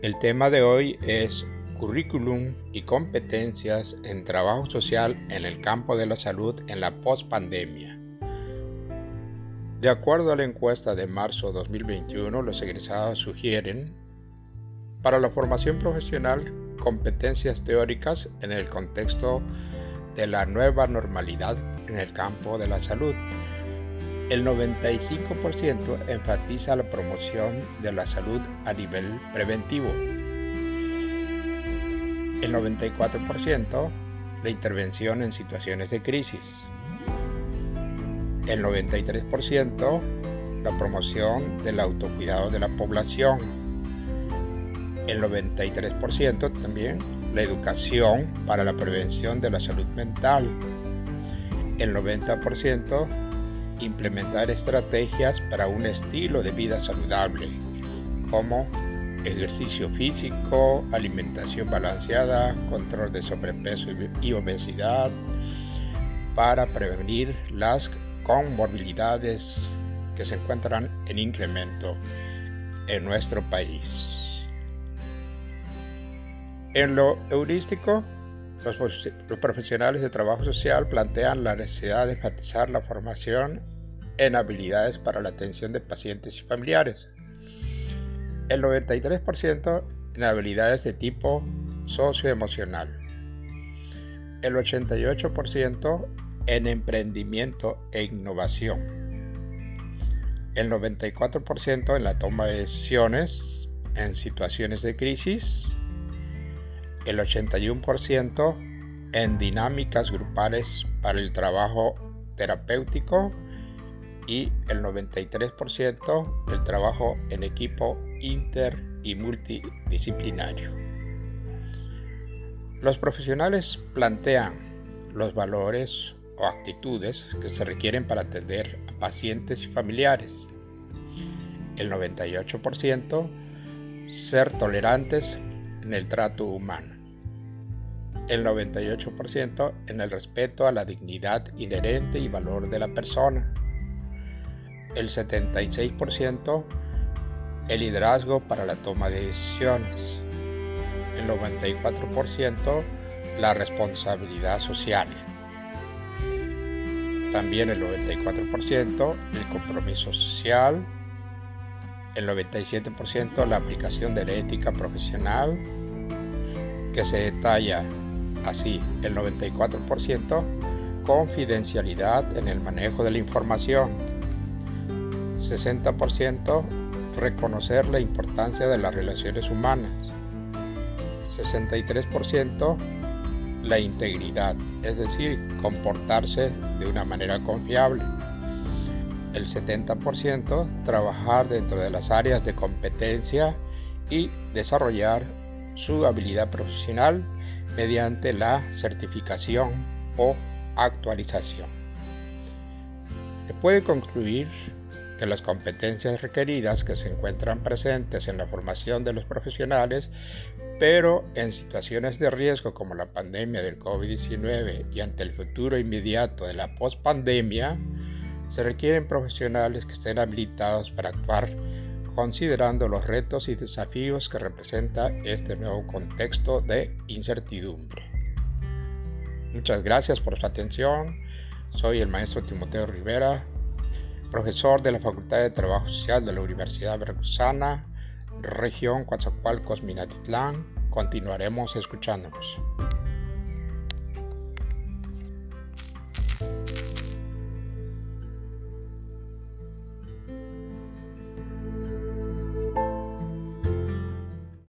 El tema de hoy es currículum y competencias en trabajo social en el campo de la salud en la pospandemia. De acuerdo a la encuesta de marzo 2021, los egresados sugieren para la formación profesional competencias teóricas en el contexto de la nueva normalidad en el campo de la salud el 95% enfatiza la promoción de la salud a nivel preventivo. El 94% la intervención en situaciones de crisis. El 93% la promoción del autocuidado de la población. El 93% también la educación para la prevención de la salud mental. El 90% implementar estrategias para un estilo de vida saludable, como ejercicio físico, alimentación balanceada, control de sobrepeso y obesidad, para prevenir las comorbilidades que se encuentran en incremento en nuestro país. En lo heurístico, los, profesionales de trabajo social plantean la necesidad de enfatizar la formación en habilidades para la atención de pacientes y familiares. El 93% en habilidades de tipo socioemocional. El 88% en emprendimiento e innovación. El 94% en la toma de decisiones en situaciones de crisis el 81% en dinámicas grupales para el trabajo terapéutico y el 93% el trabajo en equipo inter y multidisciplinario. Los profesionales plantean los valores o actitudes que se requieren para atender a pacientes y familiares. El 98% ser tolerantes en el trato humano el 98% en el respeto a la dignidad inherente y valor de la persona, el 76% el liderazgo para la toma de decisiones, el 94% la responsabilidad social, también el 94% el compromiso social, el 97% la aplicación de la ética profesional, que se detalla Así, el 94% confidencialidad en el manejo de la información. 60% reconocer la importancia de las relaciones humanas. 63% la integridad, es decir, comportarse de una manera confiable. El 70% trabajar dentro de las áreas de competencia y desarrollar su habilidad profesional mediante la certificación o actualización. Se puede concluir que las competencias requeridas que se encuentran presentes en la formación de los profesionales, pero en situaciones de riesgo como la pandemia del COVID-19 y ante el futuro inmediato de la pospandemia, se requieren profesionales que estén habilitados para actuar considerando los retos y desafíos que representa este nuevo contexto de incertidumbre. Muchas gracias por su atención. Soy el maestro Timoteo Rivera, profesor de la Facultad de Trabajo Social de la Universidad Veracruzana, región Coatzacoalcos, Minatitlán. Continuaremos escuchándonos.